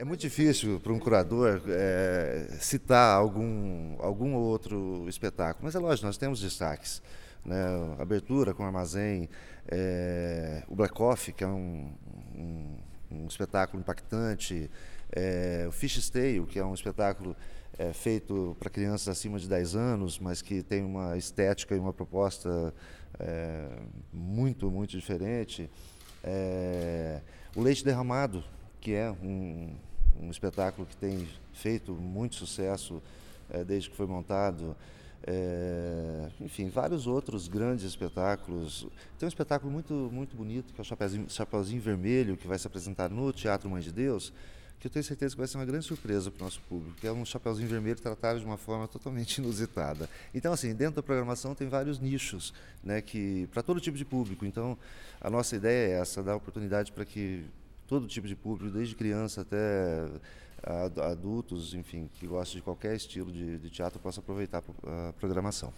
É muito difícil para um curador é, citar algum, algum outro espetáculo, mas é lógico, nós temos destaques. Né? Abertura com Armazém, é, o Black Coffee, que é um, um, um espetáculo impactante, é, o Fish Tale, que é um espetáculo é, feito para crianças acima de 10 anos, mas que tem uma estética e uma proposta é, muito, muito diferente. É, o Leite Derramado, que é um, um espetáculo que tem feito muito sucesso é, desde que foi montado. É, enfim, vários outros grandes espetáculos. Tem um espetáculo muito, muito bonito, que é o Chapeuzinho, Chapeuzinho Vermelho, que vai se apresentar no Teatro Mãe de Deus, que eu tenho certeza que vai ser uma grande surpresa para o nosso público, que é um Chapeuzinho Vermelho tratado de uma forma totalmente inusitada. Então, assim, dentro da programação tem vários nichos, né, que para todo tipo de público. Então, a nossa ideia é essa, dar oportunidade para que todo tipo de público, desde criança até adultos, enfim, que gostam de qualquer estilo de, de teatro, possa aproveitar a programação.